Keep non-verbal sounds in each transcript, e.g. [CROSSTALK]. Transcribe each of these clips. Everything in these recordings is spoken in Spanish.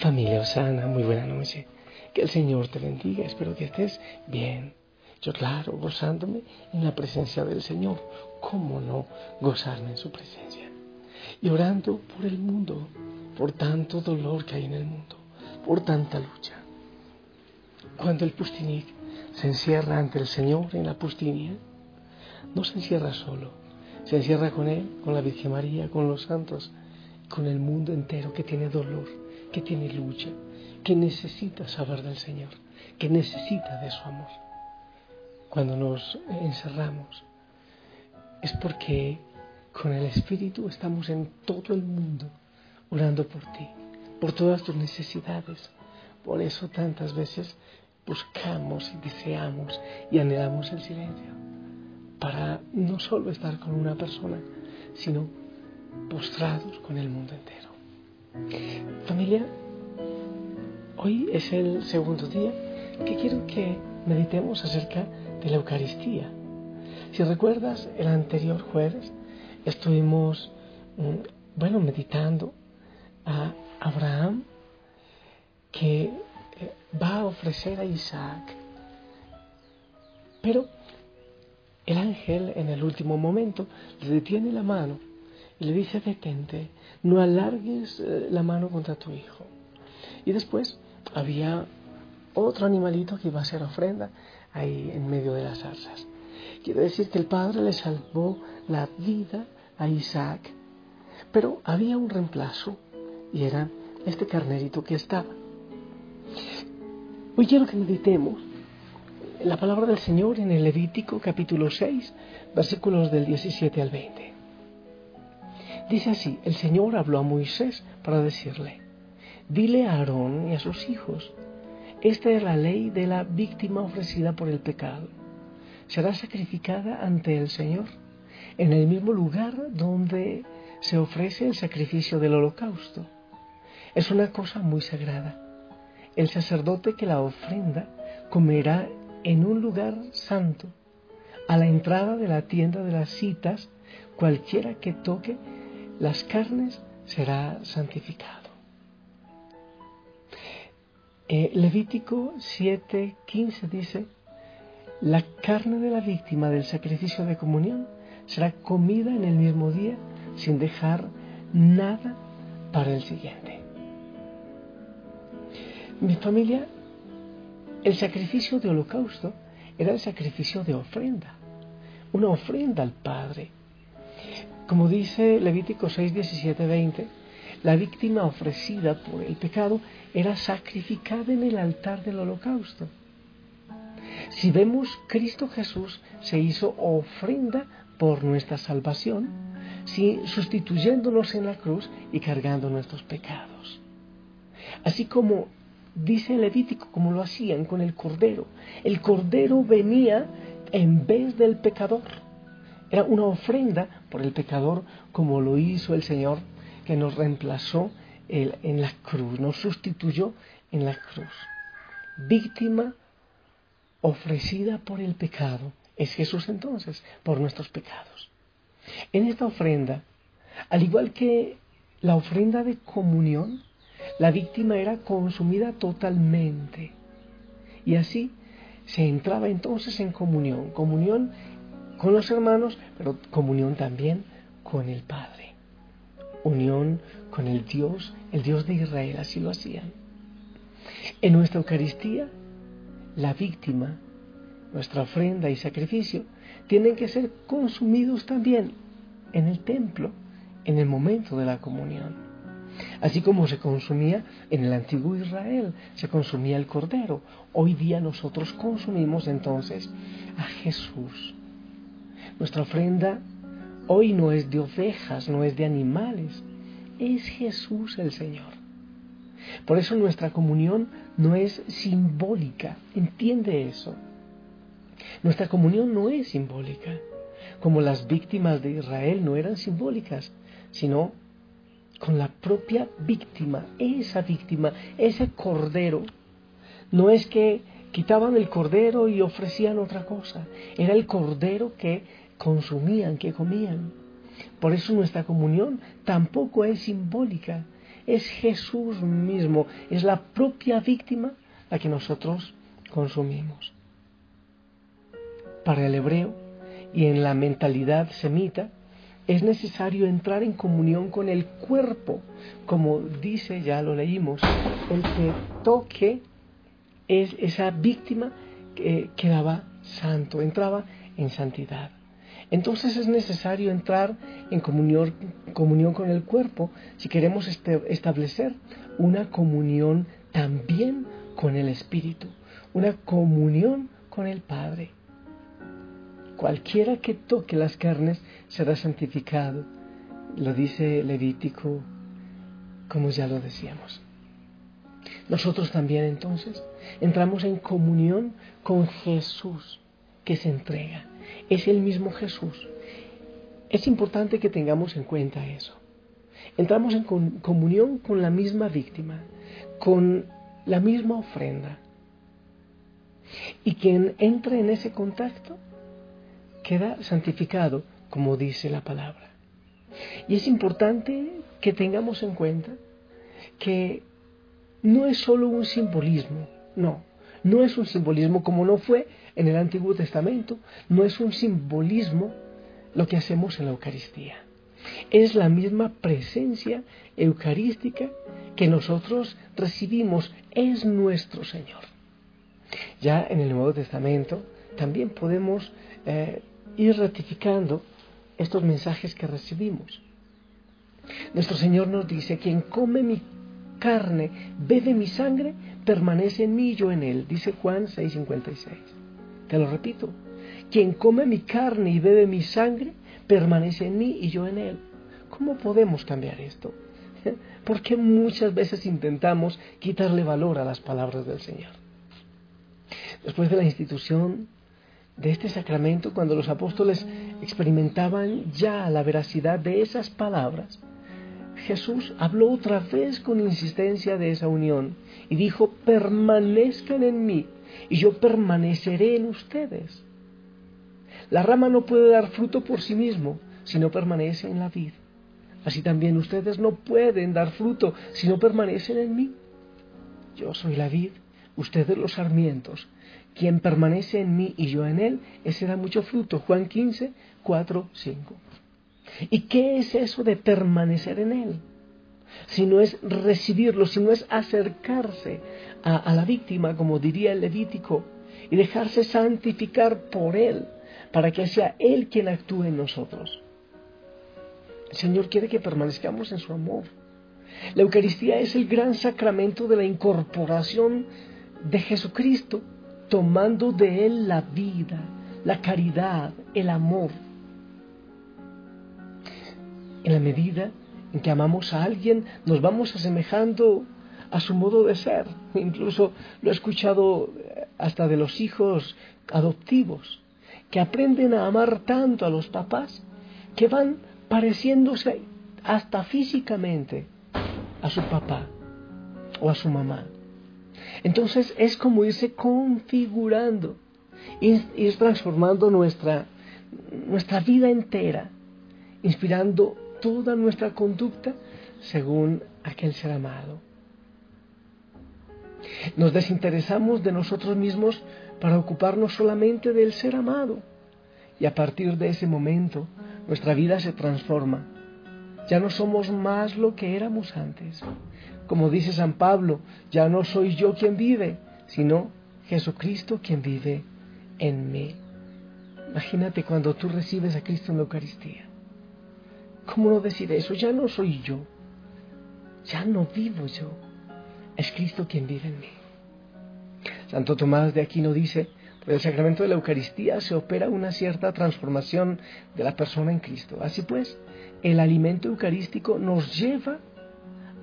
Familia Osana, muy buena noche. Que el Señor te bendiga. Espero que estés bien. Yo, claro, gozándome en la presencia del Señor. ¿Cómo no gozarme en su presencia? Y orando por el mundo, por tanto dolor que hay en el mundo, por tanta lucha. Cuando el Pustinik se encierra ante el Señor en la Pustinia, no se encierra solo, se encierra con Él, con la Virgen María, con los santos, con el mundo entero que tiene dolor, que tiene lucha, que necesita saber del Señor, que necesita de su amor. Cuando nos encerramos es porque con el Espíritu estamos en todo el mundo orando por ti, por todas tus necesidades. Por eso tantas veces buscamos y deseamos y anhelamos el silencio, para no solo estar con una persona, sino postrados con el mundo entero. Hoy es el segundo día que quiero que meditemos acerca de la Eucaristía. Si recuerdas, el anterior jueves estuvimos, mm, bueno, meditando a Abraham que eh, va a ofrecer a Isaac. Pero el ángel en el último momento le detiene la mano y le dice, detente, no alargues eh, la mano contra tu hijo. Y después había otro animalito que iba a ser ofrenda ahí en medio de las zarzas. Quiere decir que el padre le salvó la vida a Isaac, pero había un reemplazo y era este carnerito que estaba. Hoy quiero que meditemos la palabra del Señor en el Levítico capítulo 6, versículos del 17 al 20. Dice así, el Señor habló a Moisés para decirle, dile a Aarón y a sus hijos, esta es la ley de la víctima ofrecida por el pecado. Será sacrificada ante el Señor en el mismo lugar donde se ofrece el sacrificio del holocausto. Es una cosa muy sagrada. El sacerdote que la ofrenda comerá en un lugar santo, a la entrada de la tienda de las citas, cualquiera que toque las carnes será santificado. Eh, Levítico 7:15 dice, la carne de la víctima del sacrificio de comunión será comida en el mismo día sin dejar nada para el siguiente. Mi familia, el sacrificio de holocausto era el sacrificio de ofrenda, una ofrenda al Padre como dice Levítico 6, 17, 20, la víctima ofrecida por el pecado era sacrificada en el altar del holocausto. Si vemos, Cristo Jesús se hizo ofrenda por nuestra salvación, sustituyéndonos en la cruz y cargando nuestros pecados. Así como dice Levítico, como lo hacían con el cordero, el cordero venía en vez del pecador era una ofrenda por el pecador como lo hizo el Señor que nos reemplazó en la cruz, nos sustituyó en la cruz. Víctima ofrecida por el pecado es Jesús entonces, por nuestros pecados. En esta ofrenda, al igual que la ofrenda de comunión, la víctima era consumida totalmente. Y así se entraba entonces en comunión, comunión con los hermanos, pero comunión también con el Padre. Unión con el Dios, el Dios de Israel, así lo hacían. En nuestra Eucaristía, la víctima, nuestra ofrenda y sacrificio tienen que ser consumidos también en el templo, en el momento de la comunión. Así como se consumía en el antiguo Israel, se consumía el cordero. Hoy día nosotros consumimos entonces a Jesús. Nuestra ofrenda hoy no es de ovejas, no es de animales, es Jesús el Señor. Por eso nuestra comunión no es simbólica, entiende eso. Nuestra comunión no es simbólica, como las víctimas de Israel no eran simbólicas, sino con la propia víctima, esa víctima, ese cordero. No es que quitaban el cordero y ofrecían otra cosa, era el cordero que consumían, que comían. Por eso nuestra comunión tampoco es simbólica, es Jesús mismo, es la propia víctima la que nosotros consumimos. Para el hebreo y en la mentalidad semita, es necesario entrar en comunión con el cuerpo, como dice, ya lo leímos, el que toque es esa víctima que quedaba santo, entraba en santidad. Entonces es necesario entrar en comunión, con el cuerpo si queremos este, establecer una comunión también con el Espíritu, una comunión con el Padre. Cualquiera que toque las carnes será santificado. Lo dice Levítico, como ya lo decíamos. Nosotros también entonces entramos en comunión con Jesús que se entrega. Es el mismo Jesús. Es importante que tengamos en cuenta eso. Entramos en comunión con la misma víctima, con la misma ofrenda. Y quien entre en ese contacto queda santificado, como dice la palabra. Y es importante que tengamos en cuenta que no es solo un simbolismo, no, no es un simbolismo como no fue en el Antiguo Testamento, no es un simbolismo lo que hacemos en la Eucaristía. Es la misma presencia eucarística que nosotros recibimos, es nuestro Señor. Ya en el Nuevo Testamento también podemos eh, ir ratificando estos mensajes que recibimos. Nuestro Señor nos dice, quien come mi carne, bebe mi sangre, permanece en mí y yo en él, dice Juan 6:56. Te lo repito, quien come mi carne y bebe mi sangre, permanece en mí y yo en él. ¿Cómo podemos cambiar esto? [LAUGHS] Porque muchas veces intentamos quitarle valor a las palabras del Señor. Después de la institución de este sacramento, cuando los apóstoles experimentaban ya la veracidad de esas palabras, Jesús habló otra vez con insistencia de esa unión y dijo, permanezcan en mí y yo permaneceré en ustedes. La rama no puede dar fruto por sí mismo si no permanece en la vid. Así también ustedes no pueden dar fruto si no permanecen en mí. Yo soy la vid, ustedes los sarmientos. Quien permanece en mí y yo en él, ese da mucho fruto. Juan 15, 4, 5. ¿Y qué es eso de permanecer en Él? Si no es recibirlo, si no es acercarse a, la víctima, como diría el Levítico, y dejarse santificar por Él, para que sea Él quien actúe en nosotros. El Señor quiere que permanezcamos en su amor. La Eucaristía es el gran sacramento de la incorporación de Jesucristo, tomando de Él la vida, la caridad, el amor. En la medida que amamos a alguien, nos vamos asemejando a su modo de ser. Incluso lo he escuchado eh, hasta de los hijos adoptivos, que aprenden a amar tanto a los papás que van pareciéndose hasta físicamente a su papá o a su mamá. Entonces es como irse configurando, ir, transformando nuestra, nuestra vida entera, inspirando toda nuestra conducta según aquel ser amado. Nos desinteresamos de nosotros mismos para ocuparnos solamente del ser amado. Y a partir de ese momento nuestra vida se transforma. Ya no somos más lo que éramos antes. Como dice San Pablo, ya no soy yo quien vive, sino Jesucristo quien vive en mí. Imagínate cuando tú recibes a Cristo en la Eucaristía. ¿Cómo no decir eso? Ya no soy yo. Ya no vivo yo. Es Cristo quien vive en mí. Santo Tomás de Aquino dice, por el sacramento de la Eucaristía se opera una cierta transformación de la persona en Cristo. Así pues, el alimento eucarístico nos lleva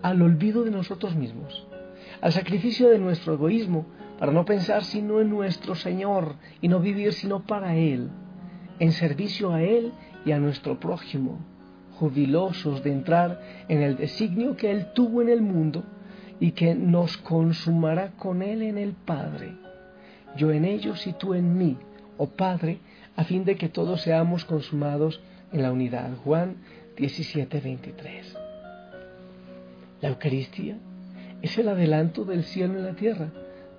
al olvido de nosotros mismos, al sacrificio de nuestro egoísmo, para no pensar sino en nuestro Señor y no vivir sino para Él, en servicio a Él y a nuestro prójimo jubilosos de entrar en el designio que Él tuvo en el mundo y que nos consumará con Él en el Padre. Yo en ellos y tú en mí, oh Padre, a fin de que todos seamos consumados en la unidad. Juan 17, 23. La Eucaristía es el adelanto del cielo en la tierra,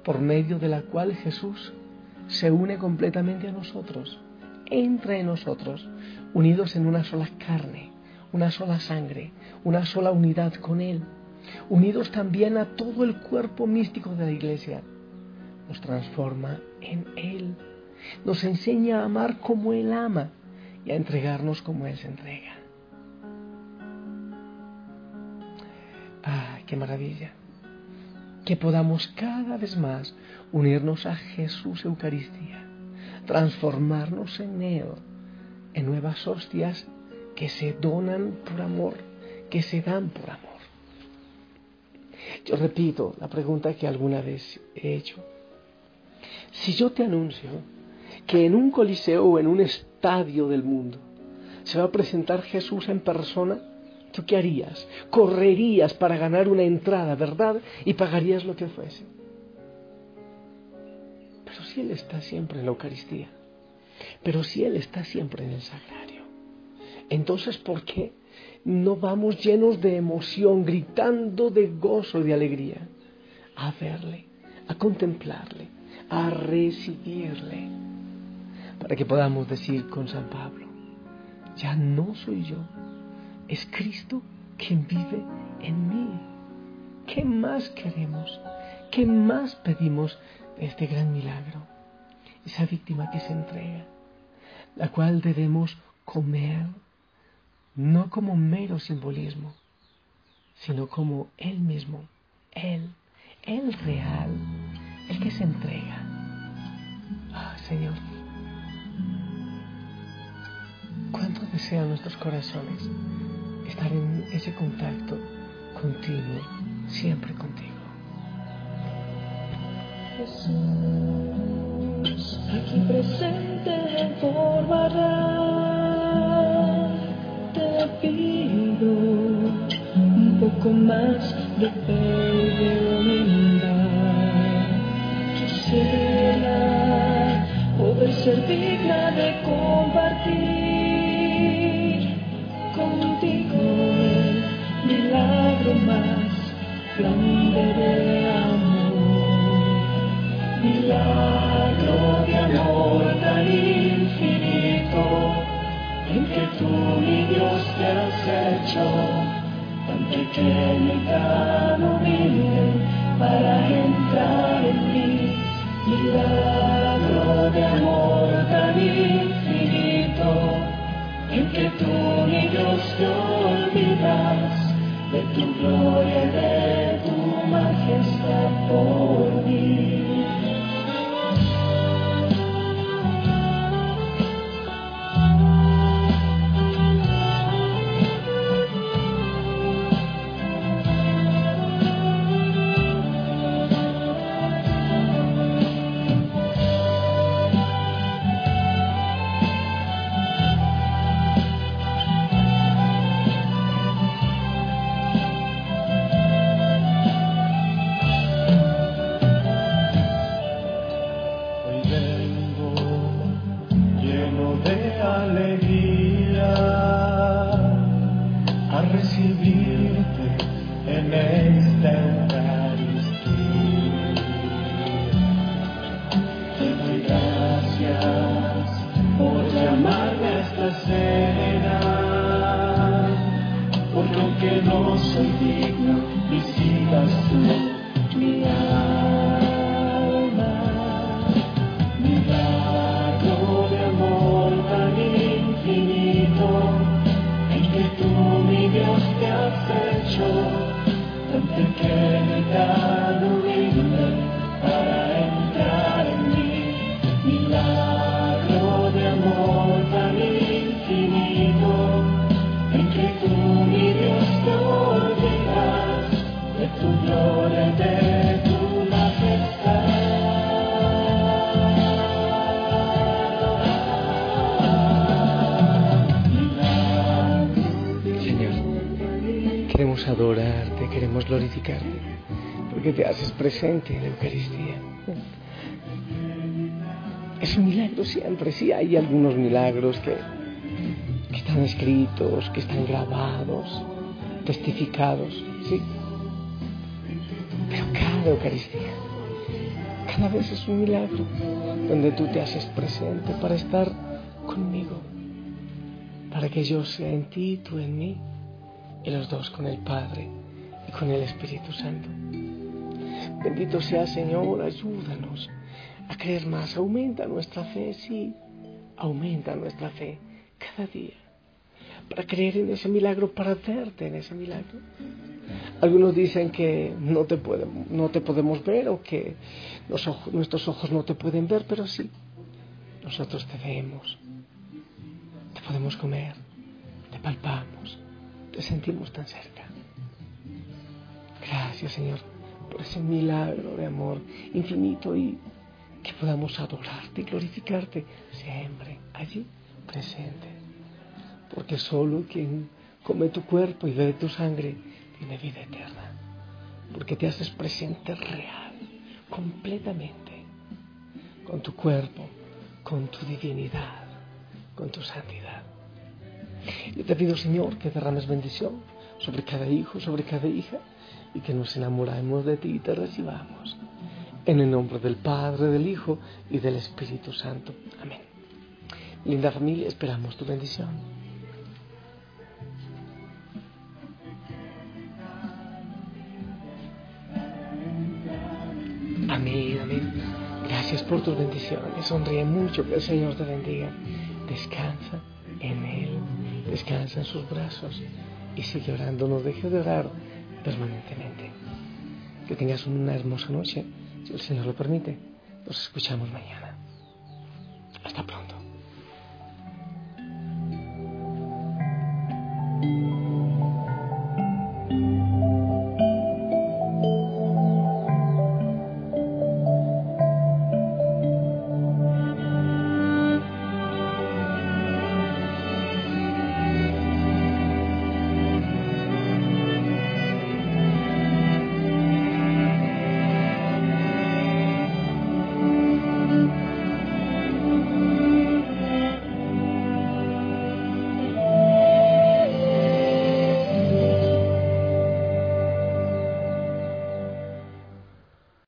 por medio de la cual Jesús se une completamente a nosotros, entra en nosotros, unidos en una sola carne, una sola sangre, una sola unidad con Él, unidos también a todo el cuerpo místico de la Iglesia. Nos transforma en Él, nos enseña a amar como Él ama y a entregarnos como Él se entrega. ¡Ah, qué maravilla! Que podamos cada vez más unirnos a Jesús Eucaristía, transformarnos en Él, en nuevas hostias que se donan por amor, que se dan por amor. Yo repito la pregunta que alguna vez he hecho. Si yo te anuncio que en un coliseo o en un estadio del mundo se va a presentar Jesús en persona, ¿tú qué harías? Correrías para ganar una entrada, ¿verdad? Y pagarías lo que fuese. Pero si Él está siempre en la Eucaristía, pero si Él está siempre en el sagrario, entonces ¿por qué no vamos llenos de emoción, gritando de gozo y de alegría a verle, a contemplarle, a recibirle, para que podamos decir con San Pablo, ya no soy yo, es Cristo quien vive en mí. ¿Qué más queremos? ¿Qué más pedimos de este gran milagro? Esa víctima que se entrega, la cual debemos comer no como mero simbolismo, sino como Él mismo, Él, Él real, el que se entrega. Ah, Señor, cuánto desean nuestros corazones estar en ese contacto continuo, siempre contigo. Jesús, aquí presente en forma un poco más de fe y de humildad. Quisiera poder ser digna de compartir contigo milagro más grande de amor. Milagro de amor infinito en que tú, mi Dios, te has hecho tan pequeño y tan humilde para entrar en mí. Milagro de amor tan infinito en que tú, mi Dios, te olvidas de tu gloria de tu majestad por mí. Tan porque te haces presente en la Eucaristía. Es un milagro siempre, sí hay algunos milagros que, que están escritos, que están grabados, testificados, sí, Pero cada Eucaristía, cada vez es un milagro donde tú te haces presente para estar conmigo, para que yo sea en ti, tú en mí, y los dos con el Padre y con el Espíritu Santo. Bendito sea Señor, ayúdanos a creer más, aumenta nuestra fe, sí, aumenta nuestra fe cada día para creer en ese milagro, para verte en ese milagro. Algunos dicen que no te, no te podemos ver o que nuestros ojos no te pueden ver, pero sí, nosotros te vemos, te podemos comer, te palpamos, te sentimos tan cerca. Gracias Señor por ese milagro de amor infinito y que podamos adorarte y glorificarte siempre. Allí presente. Porque solo quien come tu cuerpo y bebe tu sangre tiene vida eterna, porque te haces presente real, completamente, con tu cuerpo, con tu divinidad, con tu santidad. Yo te pido, Señor, que derrames bendición sobre cada hijo, sobre cada hija, y que nos enamoremos de ti y te recibamos. En el nombre del Padre, del Hijo y del Espíritu Santo. Amén. Linda familia, esperamos tu bendición. Amén, amén. Gracias por tus bendiciones. Sonríe mucho, que el Señor te bendiga. Descansa en Él, descansa en sus brazos y sigue orando. No dejes de orar permanentemente. Que tengas una hermosa noche, si el Señor lo permite. Nos escuchamos mañana.